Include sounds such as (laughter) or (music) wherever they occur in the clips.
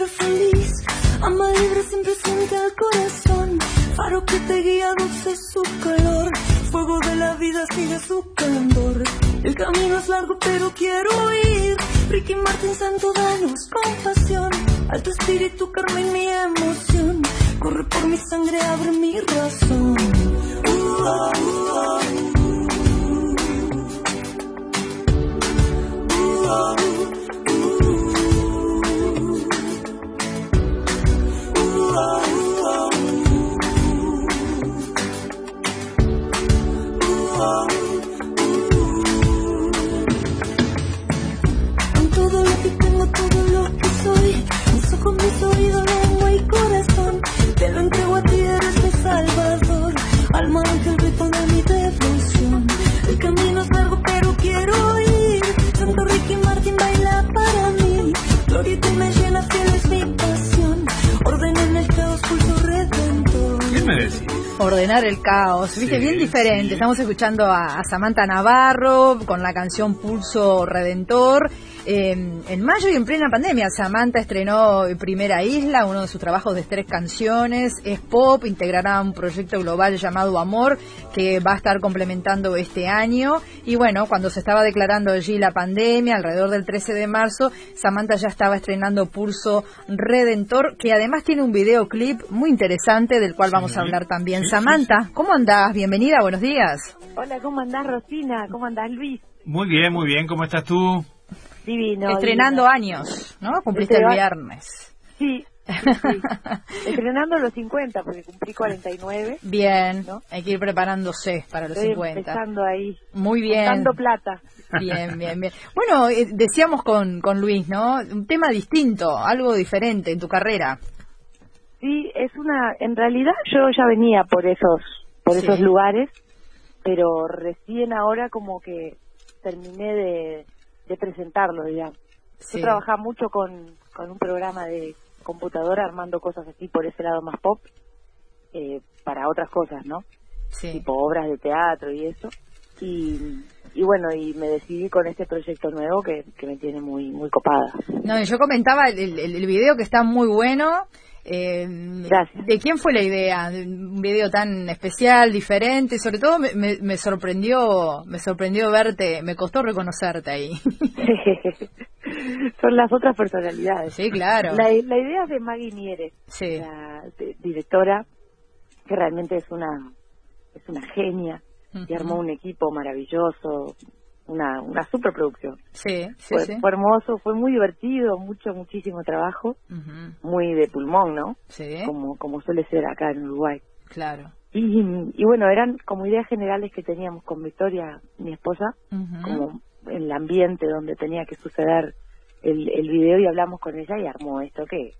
ser feliz. Ama libre siempre siente al corazón. Faro que te guía dulce su calor. Fuego de la vida sigue su candor. El camino es largo pero quiero ir. Ricky Martin Santo, danos compasión. A tu espíritu, Carmen, mi emoción. Corre por mi sangre, abre mi razón. Uh, uh, uh, ordenar el caos. Viste, bien diferente. Estamos escuchando a, Samantha Navarro con la canción Pulso Redentor. En mayo y en plena pandemia, Samantha estrenó Primera Isla, uno de sus trabajos de tres canciones. Es pop, integrará un proyecto global llamado Amor, que va a estar complementando este año. Y bueno, cuando se estaba declarando allí la pandemia, alrededor del 13 de marzo, Samantha ya estaba estrenando Pulso Redentor, que además tiene un videoclip muy interesante del cual vamos a hablar también. Samantha, ¿cómo andás? Bienvenida, buenos días. Hola, ¿cómo andás, Rosina? ¿Cómo andás, Luis? Muy bien, muy bien. ¿Cómo estás tú? Divino. Estrenando años, ¿no? Cumpliste el viernes. Sí, (laughs) Estrenando los 50, porque cumplí 49. Bien, hay que ir preparándose para los Estoy 50. empezando ahí. Muy bien. Dando plata. Bien, bien, bien. Bueno, eh, decíamos con, con Luis, ¿no? Un tema distinto, algo diferente en tu carrera. Sí, es una, en realidad yo ya venía por esos, por esos lugares, pero recién ahora como que terminé de, de presentarlo, digamos. Yo trabajaba mucho con, con un programa de computadora armando cosas así por ese lado más pop, eh, para otras cosas, ¿no? Sí. Tipo obras de teatro y eso. Y, y bueno, y me decidí con este proyecto nuevo que, que me tiene muy muy copada. No, yo comentaba el, el, el video que está muy bueno eh, ¿De quién fue la idea? Un video tan especial, diferente, sobre todo me, me, sorprendió, me sorprendió verte, me costó reconocerte ahí. (laughs) Son las otras personalidades. Sí, claro. La, idea de Maggie Mieres, la directora, que realmente es una es una genia y armó un equipo maravilloso, una, una superproducción. Sí, sí, fue, fue, hermoso, fue muy divertido, mucho, muchísimo trabajo, muy de pulmón, ¿no? Sí. Como, como suele ser acá en Uruguay. Claro. Y, y bueno, eran como ideas generales que teníamos con Victoria, mi esposa, como el ambiente donde tenía que suceder el, el video y hablamos con ella y armó esto que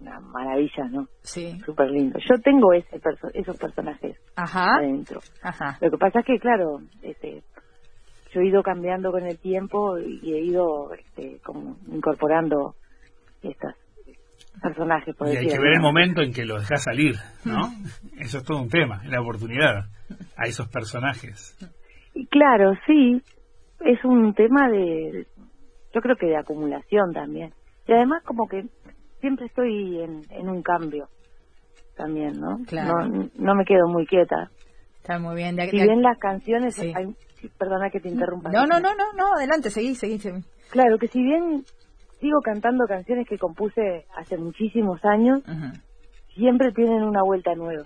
una maravilla, ¿no? Sí. Súper lindo. Yo tengo ese esos personajes adentro. Ajá. Lo que pasa es que, claro, este, yo he ido cambiando con el tiempo y he ido este, como incorporando estos personajes. Por y hay que ver el momento en que lo dejas salir, ¿no? Eso es todo un tema, la oportunidad a esos personajes. Y claro, sí, es un tema de, yo creo que de acumulación también. Y además como que siempre estoy en, un cambio también, ¿no? Claro. No, me quedo muy quieta. Está muy bien. si bien las canciones hay perdona que te interrumpa. No, no, no, no, no, adelante, seguí, seguí, seguí. Claro, que si bien sigo cantando canciones que compuse hace muchísimos años, siempre tienen una vuelta nueva.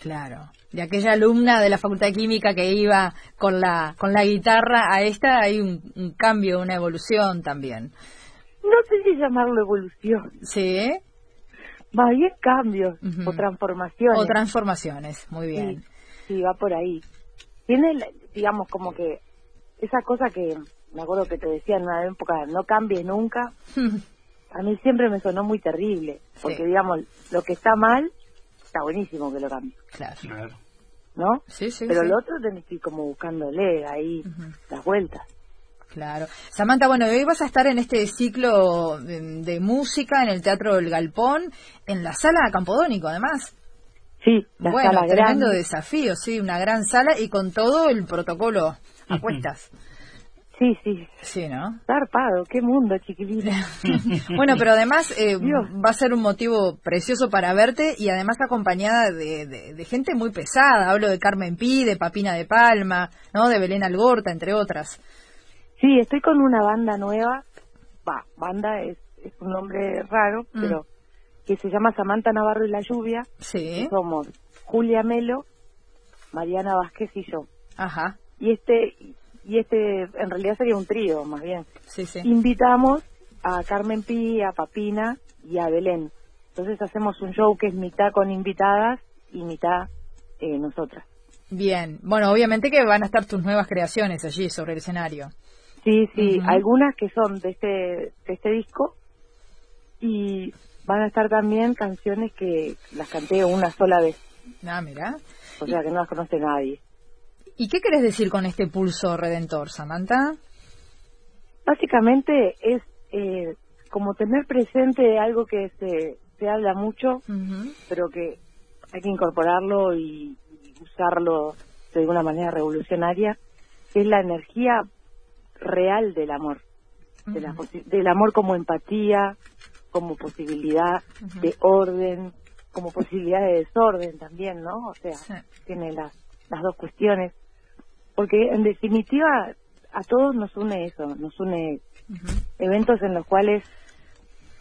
Claro. De aquella alumna de la Facultad de Química que iba con la con la guitarra a esta hay un, cambio, una evolución también. No sé si llamarlo evolución. Sí. Más bien cambios o transformaciones. O transformaciones, muy bien. Sí, sí va por ahí tiene, digamos, como que esa cosa que me acuerdo que te decía en una época, no cambie nunca, (laughs) a mí siempre me sonó muy terrible, porque digamos, lo que está mal, está buenísimo que lo cambie. Claro. ¿No? Sí, sí. Pero el otro tenés que ir como buscándole ahí las vueltas. Claro. Samantha, bueno, hoy vas a estar en este ciclo de, música en el Teatro del Galpón, en la sala Campodónico, además. Sí, la bueno, sala tremendo desafío, sí, una gran sala y con todo el protocolo a cuestas. sí, sí. Sí, ¿no? Zarpado, qué mundo, chiquilina. (laughs) bueno, pero además eh, (laughs) va a ser un motivo precioso para verte y además acompañada de, de- de gente muy pesada. Hablo de Carmen Pi, de Papina de Palma, ¿no? De Belén Algorta, entre otras. Sí, estoy con una banda nueva. Va, banda es, es un nombre raro, Mm. pero que se llama Samantha Navarro y la Lluvia. Sí. Somos Julia Melo, Mariana Vázquez y yo. Ajá. Y este, y este, en realidad sería un trío, más bien. Sí, sí. Invitamos a Carmen Pi, a Papina y a Belén. Entonces hacemos un show que es mitad con invitadas y mitad eh, nosotras. Bien. Bueno, obviamente que van a estar tus nuevas creaciones allí sobre el escenario. Sí, sí, algunas que son de este, de este disco y van a estar también canciones que las canté una sola vez, Ah, mira. o sea que no las conoce nadie. ¿Y qué querés decir con este pulso redentor, Samantha? Básicamente es eh, como tener presente algo que se, se habla mucho, pero que hay que incorporarlo y, y usarlo de una manera revolucionaria, que es la energía real del amor, de la posi- del amor como empatía, como posibilidad de orden, como posibilidad de desorden también, ¿no? O sea, Sí. tiene las, las dos cuestiones. Porque en definitiva a todos nos une eso, nos une eventos en los cuales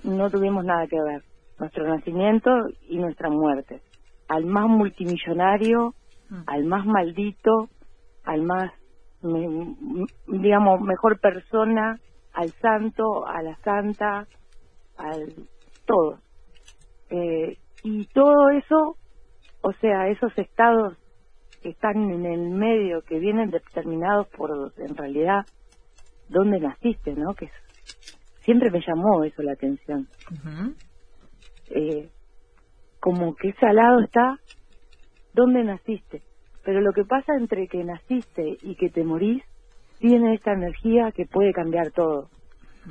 no tuvimos nada que ver, nuestro nacimiento y nuestra muerte. Al más multimillonario, Mm. al más maldito, al más, digamos, mejor persona, al santo, a la santa, al todo. Eh, y todo eso, o sea, esos estados que están en el medio, que vienen determinados por, en realidad, dónde naciste, ¿no? Que siempre me llamó eso la atención. Ujú. Eh, como que ese al lado está dónde naciste. Pero lo que pasa entre que naciste y que te morís, tiene esta energía que puede cambiar todo.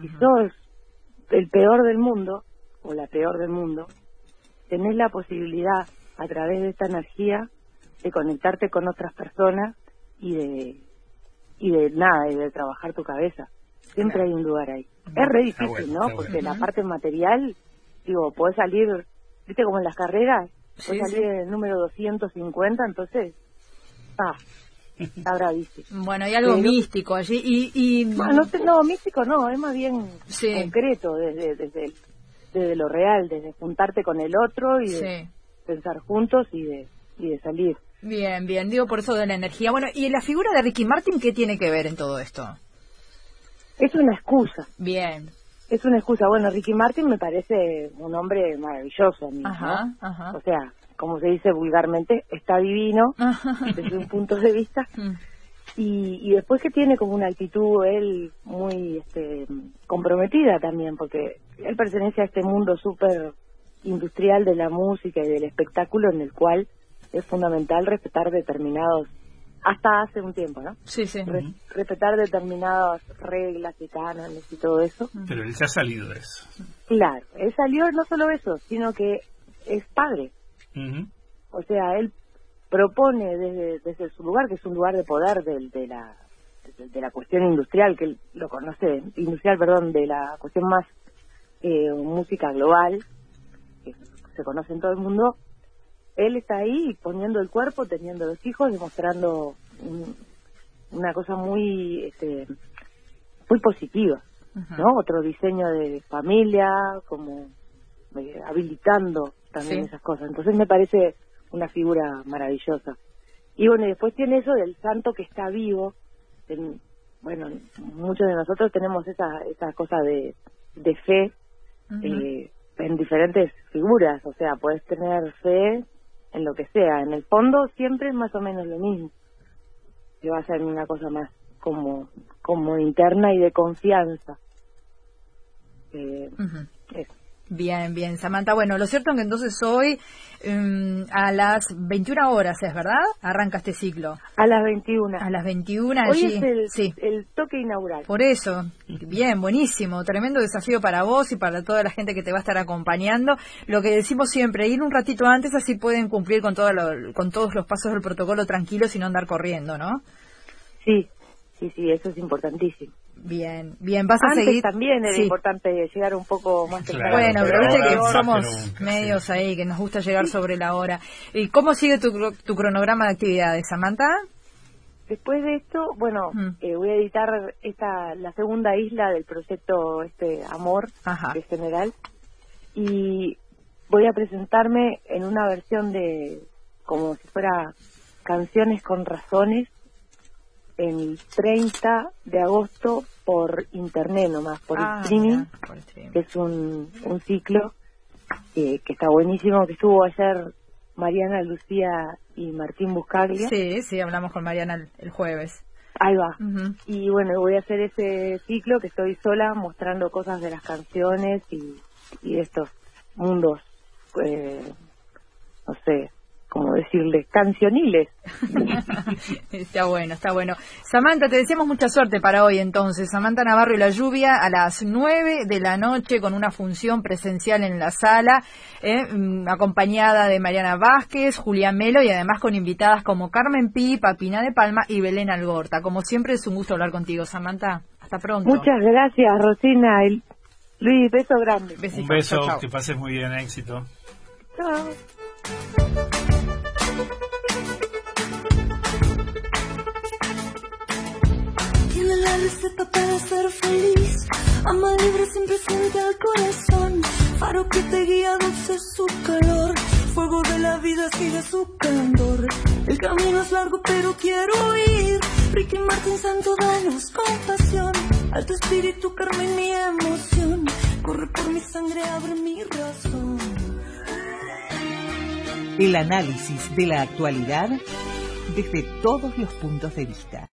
Si sos el peor del mundo, o la peor del mundo, tenés la posibilidad, a través de esta energía, de conectarte con otras personas y de, y de nada, y de trabajar tu cabeza. Siempre hay un lugar ahí. Es re difícil, bueno, ¿no? Porque bueno. la parte material, digo, podés salir, viste como en las carreras, Sí, podés salir en el número 250, entonces, ah, está bravísimo. Bueno, hay algo Pero- místico allí y... y no, te- no, místico no, es más bien Sí. concreto, desde, desde, desde lo real, desde juntarte con el otro y de Sí. pensar juntos y de, y de salir. Bien, bien, digo por eso de la energía. Bueno, ¿y la figura de Ricky Martin qué tiene que ver en todo esto? Es una excusa, Bien, es una excusa. Bueno, Ricky Martin me parece un hombre maravilloso a mí, ¿no? ajá, ajá. O sea, como se dice vulgarmente, está divino (laughs) desde un punto de vista. (laughs) Mm, Y, y después que tiene como una actitud él muy este, comprometida también, porque él pertenece a este mundo súper industrial de la música y del espectáculo en el cual es fundamental respetar determinados, hasta hace un tiempo, ¿no? Sí, sí. Re- respetar determinadas reglas y cánones y todo eso. Pero él se ha salido de eso. Claro, él salió no solo eso, sino que es padre. O sea, él propone desde, desde su lugar, que es un lugar de poder del- de, la de, de la cuestión industrial, que él lo conoce, industrial, perdón, de la cuestión más eh, música global, que se conoce en todo el mundo, él está ahí poniendo el cuerpo, teniendo los hijos, demostrando un- una cosa muy este, muy positiva, ¿no? Otro diseño de familia, como eh, habilitando también Sí. esas cosas. Entonces me parece una figura maravillosa. Y bueno, y después tiene eso del santo que está vivo. En- bueno, muchos de nosotros tenemos esa, esa cosa de, de fe eh, en diferentes figuras. O sea, puedes tener fe en lo que sea. En el fondo siempre es más o menos lo mismo. Que va a ser una cosa más como, como interna y de confianza. Eh, eso. Bien, bien, Samantha. Bueno, lo cierto es que entonces hoy mm, a las 21 horas, ¿es verdad? Arranca este ciclo. A las 21. A las 21 Hoy allí. es el, Sí. el toque inaugural. Por eso, bien, buenísimo, tremendo desafío para vos y para toda la gente que te va a estar acompañando. Lo que decimos siempre, ir un ratito antes así pueden cumplir con, todo lo- con todos los pasos del protocolo tranquilos y no andar corriendo, ¿no? Sí, sí, sí, eso es importantísimo. Bien, bien, vas a Antes seguir. también era Sí. importante llegar un poco más Claro, temprano. Bueno, pero pero viste que somos que nunca, medios sí. ahí, que nos gusta llegar sobre la hora. ¿Y cómo sigue tu, tu cronograma de actividades, Samantha? Después de esto, bueno, Mm. eh, voy a editar esta la segunda isla del proyecto este Amor Ajá. de general y voy a presentarme en una versión de como si fuera canciones con razones el 30 de agosto por internet nomás, por Ah, streaming, mira, por streaming. que es un, un ciclo eh, que está buenísimo, que estuvo ayer Mariana Lucía y Martín Buscaglia. Sí, sí, hablamos con Mariana el, el jueves. Ahí va. Y bueno, voy a hacer ese ciclo que estoy sola mostrando cosas de las canciones y, y estos mundos, eh, no sé, cómo decirles, cancioniles. (laughs) está bueno, está bueno. Samantha, te deseamos mucha suerte para hoy entonces. Samantha Navarro y la lluvia a las 9 de la noche con una función presencial en la sala, eh, mm, acompañada de Mariana Vázquez, Julián Melo y además con invitadas como Carmen Pi, Papina de Palma y Belén Algorta. Como siempre es un gusto hablar contigo, Samantha. Hasta pronto. Muchas gracias, Rosina. y Luis, beso grande. Un beso, Chau, chau. que pases muy bien, éxito. Chao. Tiene la receta para ser feliz. Ama libre siempre siente al corazón. Faro que te guía, dulce su calor. Fuego de la vida sigue su candor. El camino es largo, pero quiero ir. Ricky Martin Santo, danos compasión. Alto espíritu, Carmen, mi emoción. Corre por mi sangre, abre mi razón. El análisis de la actualidad desde todos los puntos de vista.